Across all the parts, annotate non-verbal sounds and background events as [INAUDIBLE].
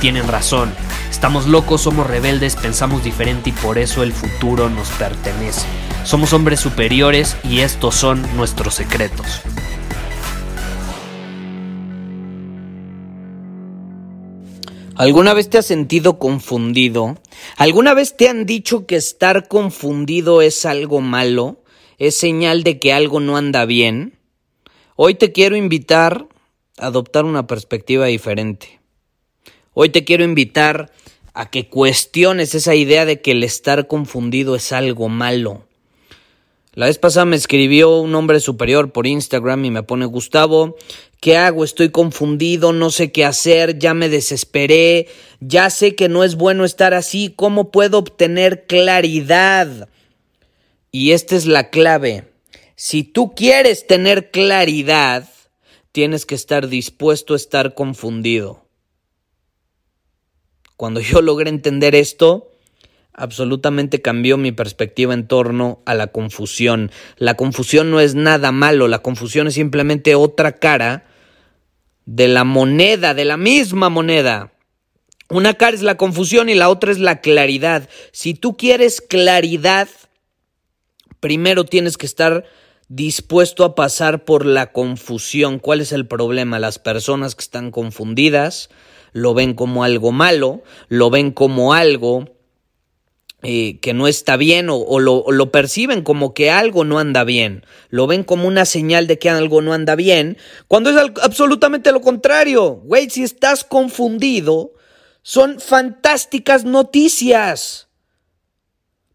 tienen razón. Estamos locos, somos rebeldes, pensamos diferente y por eso el futuro nos pertenece. Somos hombres superiores y estos son nuestros secretos. ¿Alguna vez te has sentido confundido? ¿Alguna vez te han dicho que estar confundido es algo malo? ¿Es señal de que algo no anda bien? Hoy te quiero invitar a adoptar una perspectiva diferente. Hoy te quiero invitar a que cuestiones esa idea de que el estar confundido es algo malo. La vez pasada me escribió un hombre superior por Instagram y me pone Gustavo, ¿qué hago? Estoy confundido, no sé qué hacer, ya me desesperé, ya sé que no es bueno estar así, ¿cómo puedo obtener claridad? Y esta es la clave. Si tú quieres tener claridad, tienes que estar dispuesto a estar confundido. Cuando [LAUGHS] yo logré entender esto, absolutamente cambió mi perspectiva en torno a la confusión. La confusión no es nada malo, la confusión es simplemente otra cara de la moneda, de la misma moneda. Una cara es la confusión y la otra es la claridad. Si tú quieres claridad, primero tienes que estar dispuesto a pasar por la confusión. ¿Cuál es el problema? Las personas que están confundidas lo ven como algo malo, lo ven como algo eh, que no está bien o, lo, lo, perciben como que algo no anda bien, lo ven como una señal de que algo no anda bien, cuando es absolutamente lo contrario. Güey, si estás confundido, son fantásticas noticias.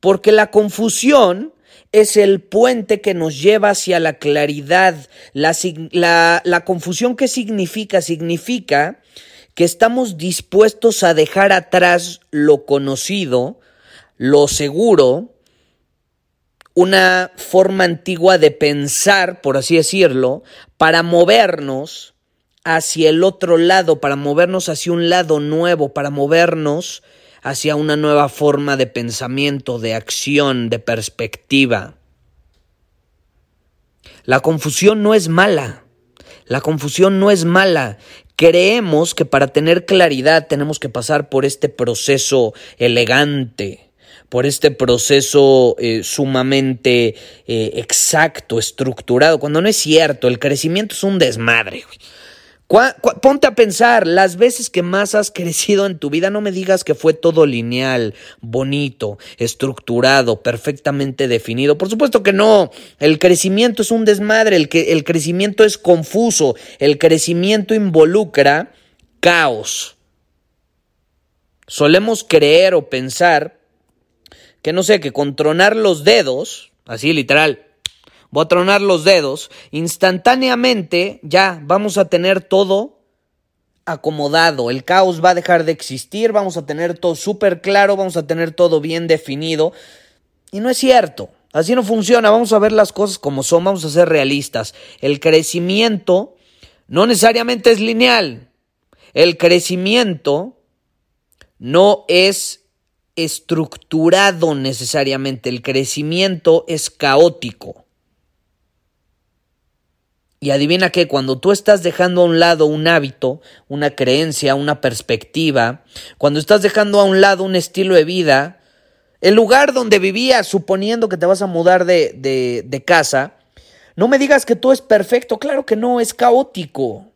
Porque la confusión es el puente que nos lleva hacia la claridad. La, la, la confusión, ¿qué significa? Significa que estamos dispuestos a dejar atrás lo conocido, lo seguro, una forma antigua de pensar, por así decirlo, para movernos hacia el otro lado, para movernos hacia un lado nuevo, para movernos hacia una nueva forma de pensamiento, de acción, de perspectiva. La confusión no es mala. La confusión no es mala. Creemos que para tener claridad tenemos que pasar por este proceso elegante, por este proceso eh, sumamente eh, exacto, estructurado, cuando no es cierto, el crecimiento es un desmadre. Ponte a pensar, las veces que más has crecido en tu vida, no me digas que fue todo lineal, bonito, estructurado, perfectamente definido. Por supuesto que no. El crecimiento es un desmadre, el, que, el crecimiento es confuso, el crecimiento involucra caos. Solemos creer o pensar que no sé, que con tronar los dedos, así literal, voy a tronar los dedos, instantáneamente ya vamos a tener todo acomodado, el caos va a dejar de existir, vamos a tener todo súper claro, vamos a tener todo bien definido. Y no es cierto, así no funciona, vamos a ver las cosas como son, vamos a ser realistas. El crecimiento no necesariamente es lineal, el crecimiento no es estructurado necesariamente, el crecimiento es caótico. Y adivina que cuando tú estás dejando a un lado un hábito, una creencia, una perspectiva, cuando estás dejando a un lado un estilo de vida, el lugar donde vivías, suponiendo que te vas a mudar de, de, de casa, no me digas que todo es perfecto, claro que no, es caótico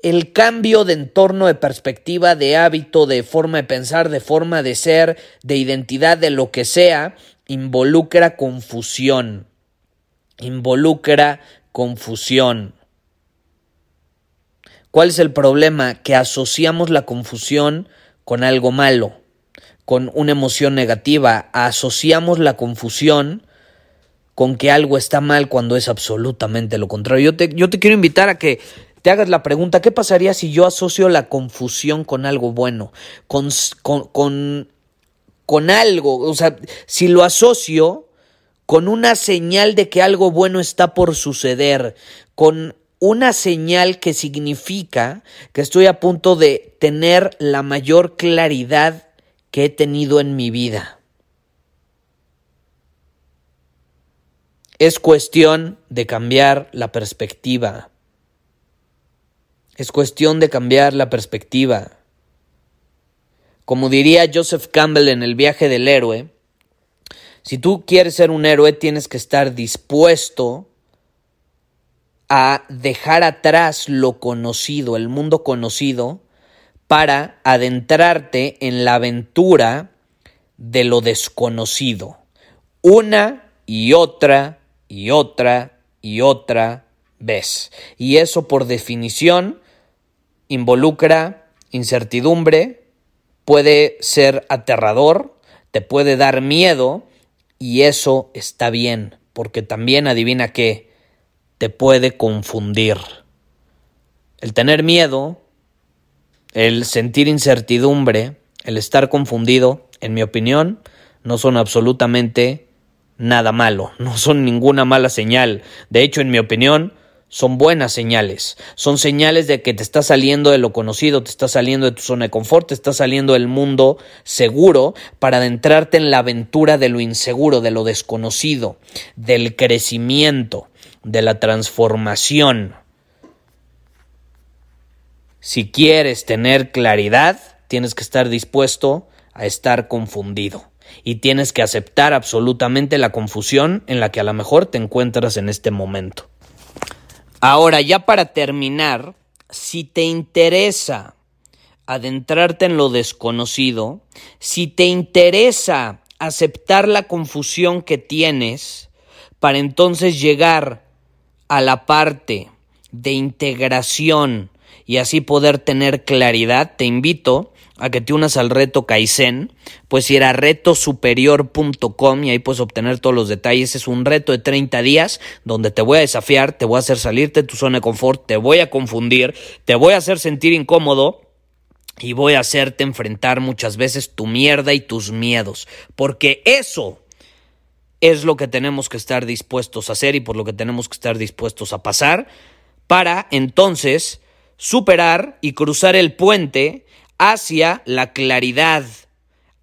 el cambio de entorno, de perspectiva, de hábito, de forma de pensar, de forma de ser, de identidad, de lo que sea, involucra confusión. Involucra confusión. ¿Cuál es el problema? Que asociamos la confusión con algo malo, con una emoción negativa, asociamos la confusión con que algo está mal cuando es absolutamente lo contrario. Yo te, yo te quiero invitar a que te hagas la pregunta, ¿qué pasaría si yo asocio la confusión con algo bueno? Con, con, con, con algo, o sea, si lo asocio con una señal de que algo bueno está por suceder, con una señal que significa que estoy a punto de tener la mayor claridad que he tenido en mi vida. Es cuestión de cambiar la perspectiva. Es cuestión de cambiar la perspectiva. Como diría Joseph Campbell en El viaje del héroe, si tú quieres ser un héroe tienes que estar dispuesto a dejar atrás lo conocido, el mundo conocido, para adentrarte en la aventura de lo desconocido. Una y otra y otra y otra vez. Y eso por definición involucra incertidumbre, puede ser aterrador, te puede dar miedo y eso está bien, porque también adivina qué, te puede confundir. El tener miedo, el sentir incertidumbre, el estar confundido, en mi opinión, no son absolutamente nada malo, [LAUGHS] no son ninguna mala señal. De hecho, en mi opinión, son buenas señales. Son señales de que te estás saliendo de lo conocido, te estás saliendo de tu zona de confort, te estás saliendo del mundo seguro para adentrarte en la aventura de lo inseguro, de lo desconocido, del crecimiento, de la transformación. Si quieres tener claridad, tienes que estar dispuesto a estar confundido y tienes que aceptar absolutamente la confusión en la que a lo mejor te encuentras en este momento. Ahora, ya para terminar, si te interesa adentrarte en lo desconocido, si te interesa aceptar la confusión que tienes, para entonces llegar a la parte de integración y así poder tener claridad, te invito a que te unas al reto Kaizen, pues ir a retosuperior.com y ahí puedes obtener todos los detalles. Es un reto de 30 días donde te voy a desafiar, te voy a hacer salirte de tu zona de confort, te voy a confundir, te voy a hacer sentir incómodo y voy a hacerte enfrentar muchas veces tu mierda y tus miedos, porque eso es lo que tenemos que estar dispuestos a hacer y por lo que tenemos que estar dispuestos a pasar para entonces superar y cruzar el puente hacia la claridad,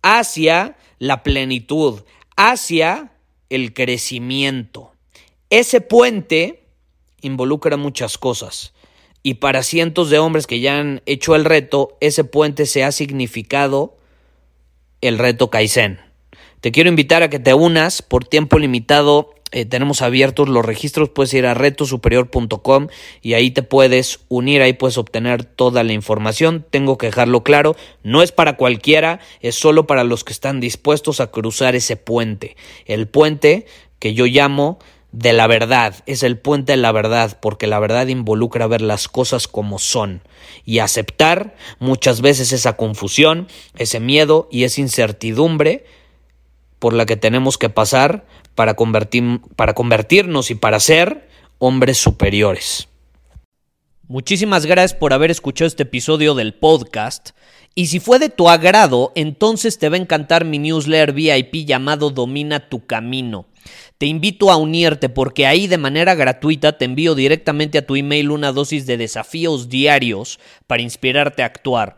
hacia la plenitud, hacia el crecimiento. Ese puente involucra muchas cosas. Y para cientos de hombres que ya han hecho el reto, ese puente se ha significado el reto Kaizen. Te quiero invitar a que te unas por tiempo limitado eh, tenemos abiertos los registros, puedes ir a retosuperior.com y ahí te puedes unir, ahí puedes obtener toda la información. Tengo que dejarlo claro, no es para cualquiera, es solo para los que están dispuestos a cruzar ese puente. El puente que yo llamo de la verdad, es el puente de la verdad, porque la verdad involucra ver las cosas como son y aceptar muchas veces esa confusión, ese miedo y esa incertidumbre por la que tenemos que pasar para, convertir, para convertirnos y para ser hombres superiores. Muchísimas gracias por haber escuchado este episodio del podcast. Y si fue de tu agrado, entonces te va a encantar mi newsletter VIP llamado Domina tu Camino. Te invito a unirte porque ahí de manera gratuita te envío directamente a tu email una dosis de desafíos diarios para inspirarte a actuar.